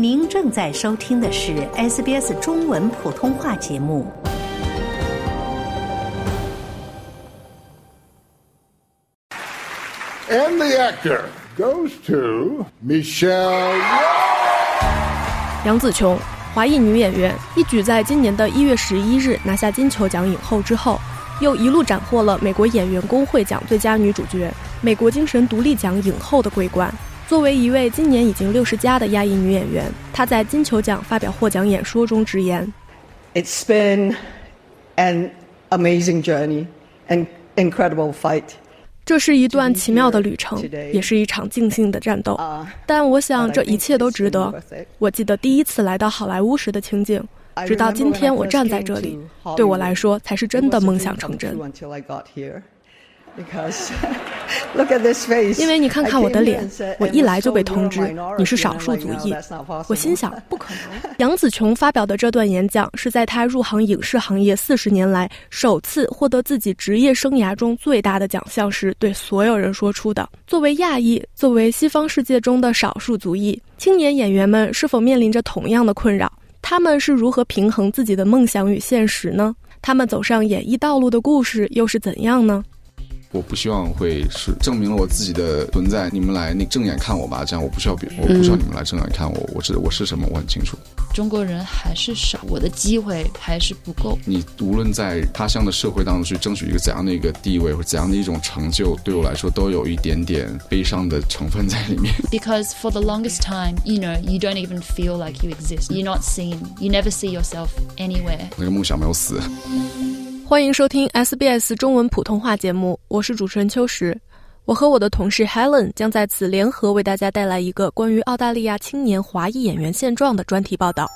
您正在收听的是 SBS 中文普通话节目。And the actor goes to Michelle. 杨紫琼，华裔女演员，一举在今年的一月十一日拿下金球奖影后之后，又一路斩获了美国演员工会奖最佳女主角、美国精神独立奖影后的桂冠。作为一位今年已经六十加的亚裔女演员，她在金球奖发表获奖演说中直言：“It's been an amazing journey, an incredible fight.” 这是一段奇妙的旅程，也是一场尽兴的战斗。但我想这一切都值得。我记得第一次来到好莱坞时的情景，直到今天我站在这里，对我来说才是真的梦想成真。因为你看看我的脸，我一来就被通知你是少数族裔。我心想，不可能。杨紫琼发表的这段演讲是在她入行影视行业四十年来首次获得自己职业生涯中最大的奖项时，对所有人说出的。作为亚裔，作为西方世界中的少数族裔，青年演员们是否面临着同样的困扰？他们是如何平衡自己的梦想与现实呢？他们走上演艺道路的故事又是怎样呢？我不希望会是证明了我自己的存在，你们来那正眼看我吧，这样我不需要别，我不需要你们来正眼看我，我知道我是什么，我很清楚。中国人还是少，我的机会还是不够。你无论在他乡的社会当中去争取一个怎样的一个地位或怎样的一种成就，对我来说都有一点点悲伤的成分在里面。Because for the longest time, you know, you don't even feel like you exist. You're not seen. You never see yourself anywhere. 那个梦想没有死。欢迎收听 SBS 中文普通话节目，我是主持人秋实。我和我的同事 Helen 将在此联合为大家带来一个关于澳大利亚青年华裔演员现状的专题报道。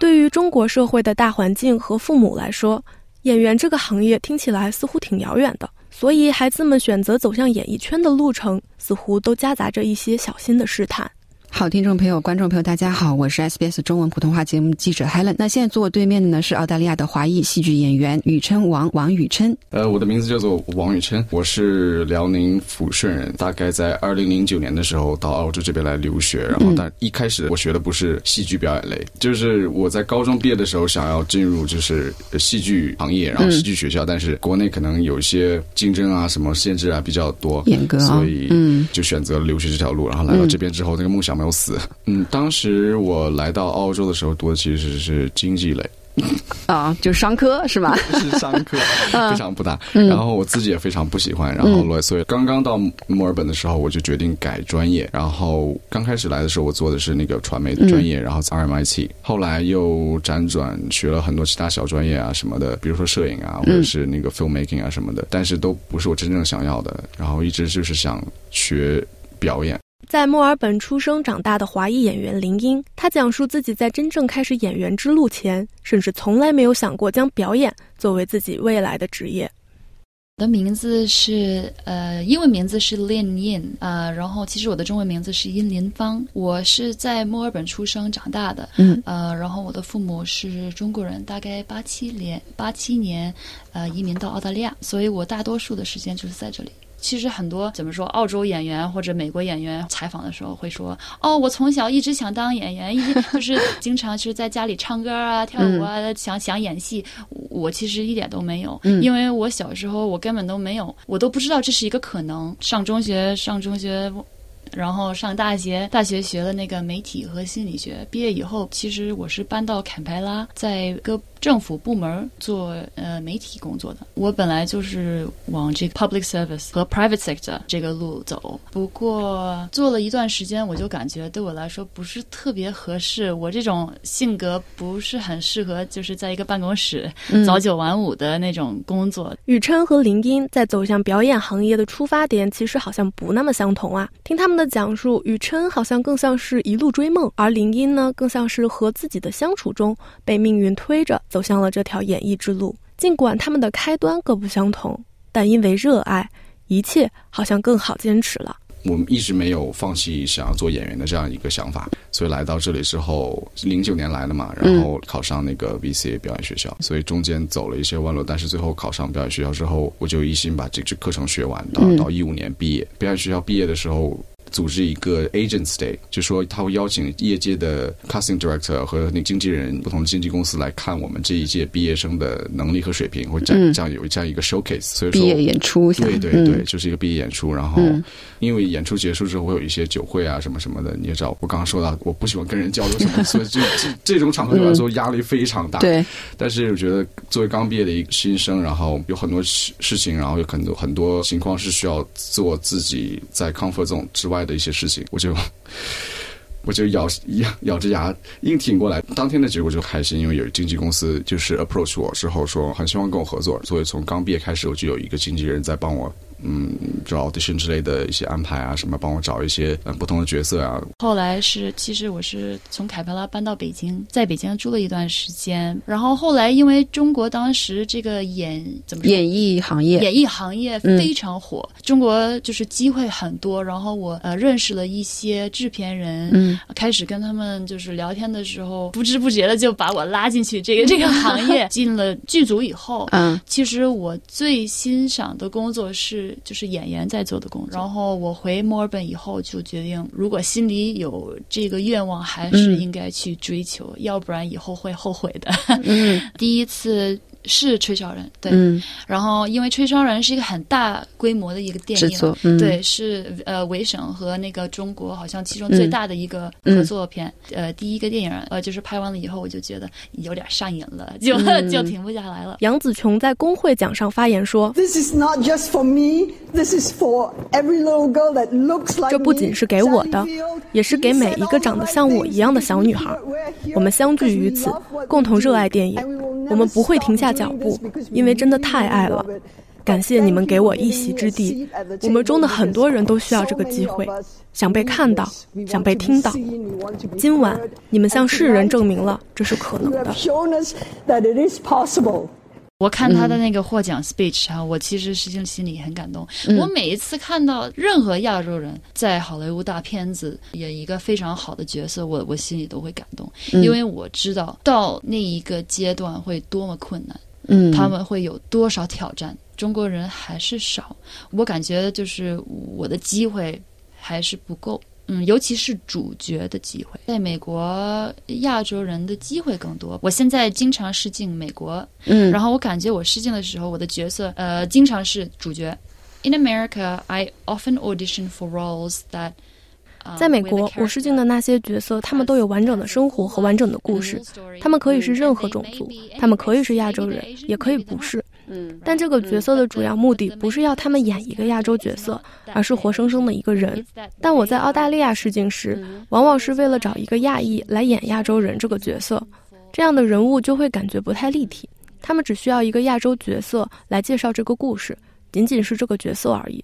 对于中国社会的大环境和父母来说，演员这个行业听起来似乎挺遥远的，所以孩子们选择走向演艺圈的路程，似乎都夹杂着一些小心的试探。好，听众朋友、观众朋友，大家好，我是 SBS 中文普通话节目记者 Helen。那现在坐我对面的呢是澳大利亚的华裔戏剧演员宇琛王王宇琛。呃，我的名字叫做王宇琛，我是辽宁抚顺人。大概在二零零九年的时候到澳洲这边来留学，然后但一开始我学的不是戏剧表演类，就是我在高中毕业的时候想要进入就是戏剧行业，然后戏剧学校，但是国内可能有一些竞争啊、什么限制啊比较多，严格，所以嗯就选择了留学这条路。然后来到这边之后，那个梦想没有死。嗯，当时我来到澳洲的时候读的其实是经济类，啊，就商科是吧？是商科，非常不大。然后我自己也非常不喜欢。然后所以刚刚到墨尔本的时候，我就决定改专业。然后刚开始来的时候，我做的是那个传媒的专业，然后 RMIT。后来又辗转学了很多其他小专业啊什么的，比如说摄影啊，或者是那个 filmmaking 啊什么的，但是都不是我真正想要的。然后一直就是想学表演。在墨尔本出生长大的华裔演员林英，她讲述自己在真正开始演员之路前，甚至从来没有想过将表演作为自己未来的职业。我的名字是呃，英文名字是 Lin Yin 啊，然后其实我的中文名字是殷林芳。我是在墨尔本出生长大的，嗯，呃，然后我的父母是中国人，大概八七年八七年呃移民到澳大利亚，所以我大多数的时间就是在这里。其实很多怎么说，澳洲演员或者美国演员采访的时候会说：“哦，我从小一直想当演员，一直 就是经常是在家里唱歌啊、跳舞啊，想想演戏。”我其实一点都没有，因为我小时候我根本都没有，我都不知道这是一个可能。上中学，上中学。然后上大学，大学学了那个媒体和心理学。毕业以后，其实我是搬到坎培拉，在个政府部门做呃媒体工作的。我本来就是往这个 public service 和 private sector 这个路走，不过做了一段时间，我就感觉对我来说不是特别合适。我这种性格不是很适合，就是在一个办公室早九晚五的那种工作。宇琛和林英在走向表演行业的出发点，其实好像不那么相同啊。听他们的。讲述宇琛好像更像是一路追梦，而林音呢，更像是和自己的相处中被命运推着走向了这条演艺之路。尽管他们的开端各不相同，但因为热爱，一切好像更好坚持了。我们一直没有放弃想要做演员的这样一个想法，所以来到这里之后，零九年来的嘛，然后考上那个 VCA 表演学校，所以中间走了一些弯路，但是最后考上表演学校之后，我就一心把这这课程学完，到到一五年毕业。表演学校毕业的时候。组织一个 Agents Day，就说他会邀请业界的 Casting Director 和那经纪人、不同的经纪公司来看我们这一届毕业生的能力和水平，会这样这样有这样一个 showcase。所以说毕业演出，对对对，就是一个毕业演出。然后因为演出结束之后会有一些酒会啊什么什么的，你也知道，我刚刚说到我不喜欢跟人交流什么，所以这这这种场合对我来说压力非常大。对，但是我觉得作为刚毕业的一个新生，然后有很多事事情，然后有很多很多情况是需要做自己在 comfort zone 之外的一些事情，我就我就咬咬咬着牙硬挺过来。当天的结果就开心，因为有经纪公司就是 approach 我之后说很希望跟我合作，所以从刚毕业开始我就有一个经纪人在帮我。嗯，找 audition 之类的一些安排啊，什么帮我找一些嗯不同的角色啊。后来是，其实我是从凯培拉搬到北京，在北京住了一段时间。然后后来因为中国当时这个演怎么演艺行业，演艺行业非常火，中国就是机会很多。然后我呃认识了一些制片人，嗯，开始跟他们就是聊天的时候，不知不觉的就把我拉进去这个 这个行业。进了剧组以后，嗯，其实我最欣赏的工作是。就是演员在做的工作，然后我回墨尔本以后就决定，如果心里有这个愿望，还是应该去追求，要不然以后会后悔的。嗯 第一次。是吹哨人，对，然后因为吹哨人是一个很大规模的一个电影，对，是呃，维省和那个中国好像其中最大的一个合作片，呃，第一个电影，呃，就是拍完了以后，我就觉得有点上瘾了，就 就停不下来了。杨紫琼在工会奖上发言说：“This is not just for me, this is for every little girl that looks like 这不仅是给我的，也是给每一个长得像我一样的小女孩。我们相聚于此，共同热爱电影，我们不会停下。”脚步，因为真的太爱了。感谢你们给我一席之地。我们中的很多人都需要这个机会，想被看到，想被听到。今晚，你们向世人证明了这是可能的。我看他的那个获奖 speech 哈，我其实实际上心里很感动。我每一次看到任何亚洲人在好莱坞大片子演一个非常好的角色，我我心里都会感动，因为我知道到那一个阶段会多么困难。嗯，他们会有多少挑战？中国人还是少，我感觉就是我的机会还是不够。嗯，尤其是主角的机会，在美国亚洲人的机会更多。我现在经常试镜美国，嗯，然后我感觉我试镜的时候，我的角色呃经常是主角。In America, I often audition for roles that 在美国，我试镜的那些角色，他们都有完整的生活和完整的故事。他们可以是任何种族，他们可以是亚洲人，也可以不是。但这个角色的主要目的不是要他们演一个亚洲角色，而是活生生的一个人。但我在澳大利亚试镜时，往往是为了找一个亚裔来演亚洲人这个角色，这样的人物就会感觉不太立体。他们只需要一个亚洲角色来介绍这个故事，仅仅是这个角色而已。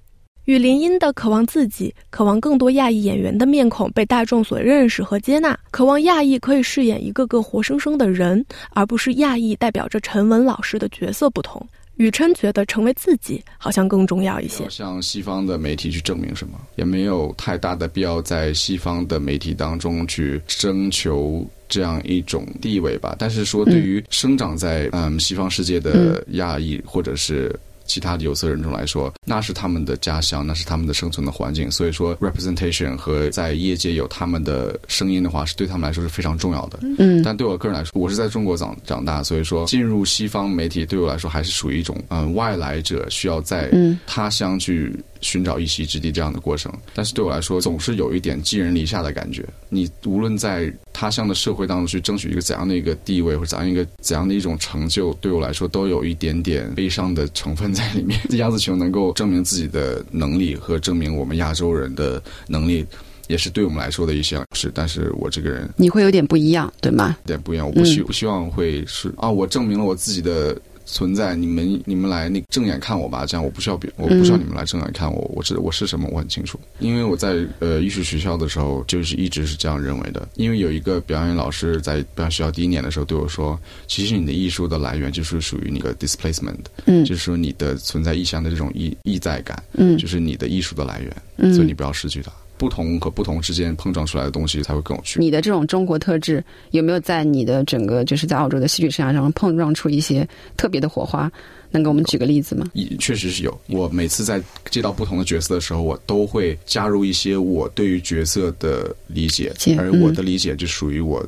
与林音的渴望自己，渴望更多亚裔演员的面孔被大众所认识和接纳，渴望亚裔可以饰演一个个活生生的人，而不是亚裔代表着沉稳老实的角色不同。宇琛觉得成为自己好像更重要一些。向西方的媒体去证明什么，也没有太大的必要在西方的媒体当中去征求这样一种地位吧。但是说，对于生长在嗯西方世界的亚裔或者是。其他的有色人种来说，那是他们的家乡，那是他们的生存的环境。所以说，representation 和在业界有他们的声音的话，是对他们来说是非常重要的。嗯，但对我个人来说，我是在中国长长大，所以说进入西方媒体对我来说还是属于一种嗯外来者需要在他乡去。寻找一席之地这样的过程，但是对我来说总是有一点寄人篱下的感觉。你无论在他乡的社会当中去争取一个怎样的一个地位，或者怎样一个怎样的一种成就，对我来说都有一点点悲伤的成分在里面。鸭子球能够证明自己的能力和证明我们亚洲人的能力，也是对我们来说的一项事。但是我这个人你会有点不一样，对吗？有点不一样，我不希不希望会是啊，我证明了我自己的。存在，你们你们来那正眼看我吧，这样我不需要别，我不需要你们来正眼看我，我知我是什么，我很清楚。因为我在呃艺术学校的时候，就是一直是这样认为的。因为有一个表演老师在表演学校第一年的时候对我说：“其实你的艺术的来源就是属于那个 displacement，嗯，就是说你的存在意向的这种意意在感，嗯，就是你的艺术的来源，嗯所以你不要失去它。”不同和不同之间碰撞出来的东西才会更有趣。你的这种中国特质有没有在你的整个就是在澳洲的戏剧生涯上碰撞出一些特别的火花？能给我们举个例子吗？也确实是有。我每次在接到不同的角色的时候，我都会加入一些我对于角色的理解，而我的理解就属于我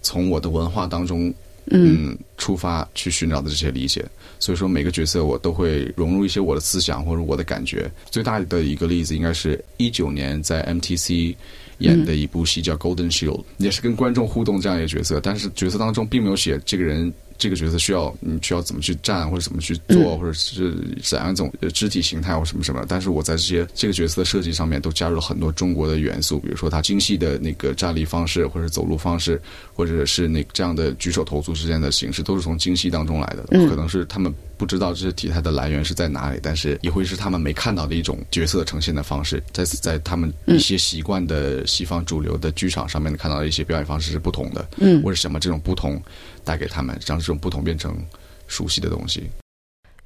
从我的文化当中嗯出发去寻找的这些理解。所以说每个角色我都会融入一些我的思想或者我的感觉。最大的一个例子应该是一九年在 MTC 演的一部戏叫《Golden Shield》，也是跟观众互动这样一个角色，但是角色当中并没有写这个人。这个角色需要你需要怎么去站或者怎么去做，或者是怎样一种肢体形态或什么什么。但是我在这些这个角色的设计上面都加入了很多中国的元素，比如说他精细的那个站立方式，或者走路方式，或者是那这样的举手投足之间的形式，都是从精细当中来的。可能是他们不知道这些体态的来源是在哪里，但是也会是他们没看到的一种角色呈现的方式。在在他们一些习惯的西方主流的剧场上面看到的一些表演方式是不同的。嗯，为什么这种不同？带给他们，让这种不同变成熟悉的东西。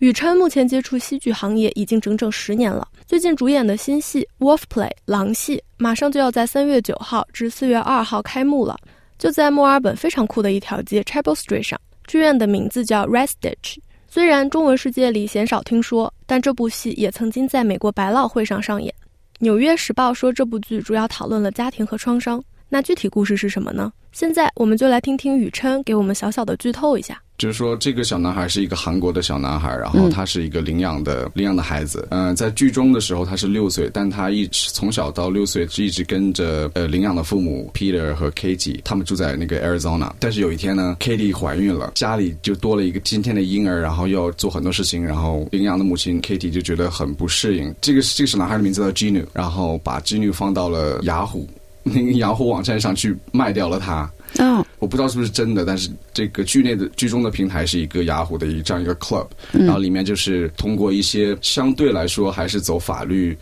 宇琛目前接触戏剧行业已经整整十年了。最近主演的新戏《Wolf Play》狼戏，马上就要在三月九号至四月二号开幕了，就在墨尔本非常酷的一条街 Chapel Street 上。剧院的名字叫 r e s t i t c h。虽然中文世界里鲜少听说，但这部戏也曾经在美国百老汇上上演。《纽约时报》说这部剧主要讨论了家庭和创伤。那具体故事是什么呢？现在我们就来听听宇琛给我们小小的剧透一下。就是说，这个小男孩是一个韩国的小男孩，然后他是一个领养的领养的孩子。嗯，在剧中的时候他是六岁，但他一直从小到六岁是一直跟着呃领养的父母 Peter 和 Katie，他们住在那个 Arizona。但是有一天呢，Katie 怀孕了，家里就多了一个今天的婴儿，然后要做很多事情，然后领养的母亲 Katie 就觉得很不适应。这个这个小男孩的名字叫 Gino，然后把 Gino 放到了雅虎那个雅虎网站上去卖掉了它。哦，我不知道是不是真的，但是这个剧内的剧中的平台是一个雅虎的一这样一个 club，然后里面就是通过一些相对来说还是走法律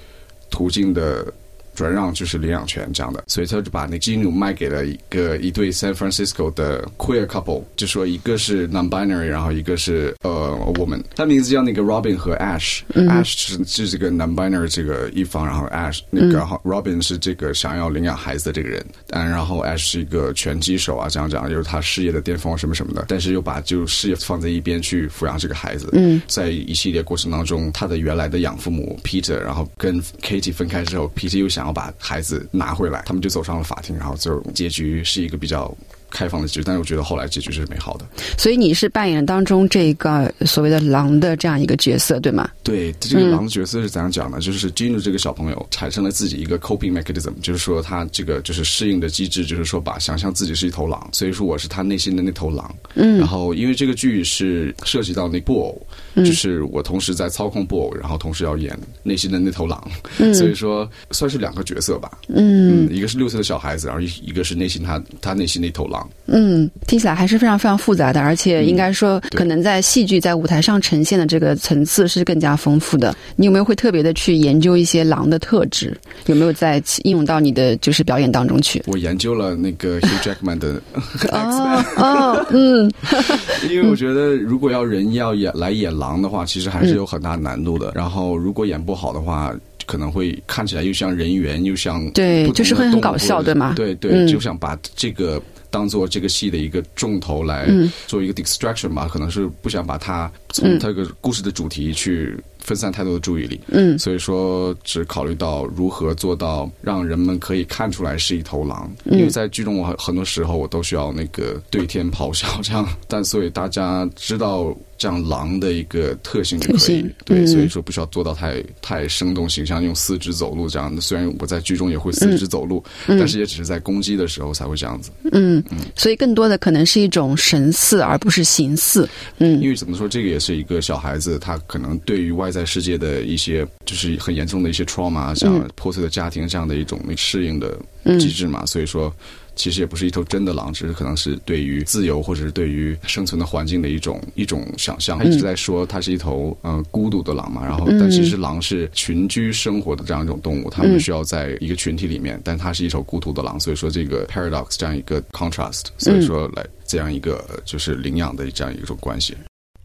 途径的。转让就是领养权这样的，所以他就把那基努卖给了一个一对 San Francisco 的 queer couple，就说一个是 non-binary，然后一个是呃 woman，他名字叫那个 Robin 和 Ash，Ash 是是这个 non-binary 这个一方，然后 Ash 那个 Robin 是这个想要领养孩子的这个人，嗯，然后 Ash 是一个拳击手啊，这样讲就是他事业的巅峰什么什么的，但是又把就事业放在一边去抚养这个孩子，嗯，在一系列过程当中，他的原来的养父母 Peter，然后跟 Katie 分开之后，Peter 又想把孩子拿回来，他们就走上了法庭，然后就结局是一个比较。开放的结局，但是我觉得后来结局是美好的。所以你是扮演当中这个所谓的狼的这样一个角色，对吗？对，这个狼的角色是怎样讲呢？就是 Gino 这个小朋友产生了自己一个 coping mechanism，就是说他这个就是适应的机制，就是说把想象自己是一头狼，所以说我是他内心的那头狼。嗯。然后因为这个剧是涉及到那布偶，就是我同时在操控布偶，然后同时要演内心的那头狼，所以说算是两个角色吧。嗯。一个是六岁的小孩子，然后一一个是内心他他内心那头狼。嗯，听起来还是非常非常复杂的，而且应该说，可能在戏剧在舞台上呈现的这个层次是更加丰富的。你有没有会特别的去研究一些狼的特质？有没有在应用到你的就是表演当中去？我研究了那个 Hugh Jackman 的 哦哦嗯，因为我觉得如果要人要演来演狼的话，其实还是有很大难度的。然后如果演不好的话，可能会看起来又像人猿，又像对，就是会很搞笑，对吗？对对，就想把这个。当做这个戏的一个重头来做一个 distraction 吧，可能是不想把它从它个故事的主题去分散太多的注意力，嗯，所以说只考虑到如何做到让人们可以看出来是一头狼，因为在剧中我很多时候我都需要那个对天咆哮这样，但所以大家知道。这样狼的一个特性就可以，对，所以说不需要做到太太生动形象，用四肢走路这样的。虽然我在剧中也会四肢走路，但是也只是在攻击的时候才会这样子。嗯嗯，所以更多的可能是一种神似，而不是形似。嗯，因为怎么说，这个也是一个小孩子，他可能对于外在世界的一些就是很严重的一些 trauma，像破碎的家庭这样的一种适应的机制嘛，所以说。其实也不是一头真的狼，只是可能是对于自由或者是对于生存的环境的一种一种想象。他一直在说它是一头嗯孤独的狼嘛，然后但其实狼是群居生活的这样一种动物，它们需要在一个群体里面，但它是一头孤独的狼。所以说这个 paradox 这样一个 contrast，所以说来这样一个就是领养的这样一种关系。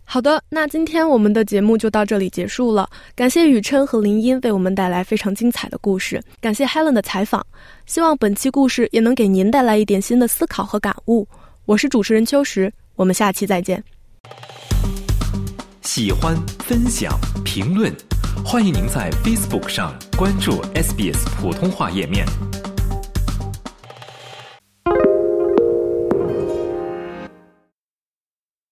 好的，那今天我们的节目就到这里结束了。感谢雨琛和林音为我们带来非常精彩的故事，感谢 Helen 的采访。希望本期故事也能给您带来一点新的思考和感悟。我是主持人秋实，我们下期再见。喜欢、分享、评论，欢迎您在 Facebook 上关注 SBS 普通话页面。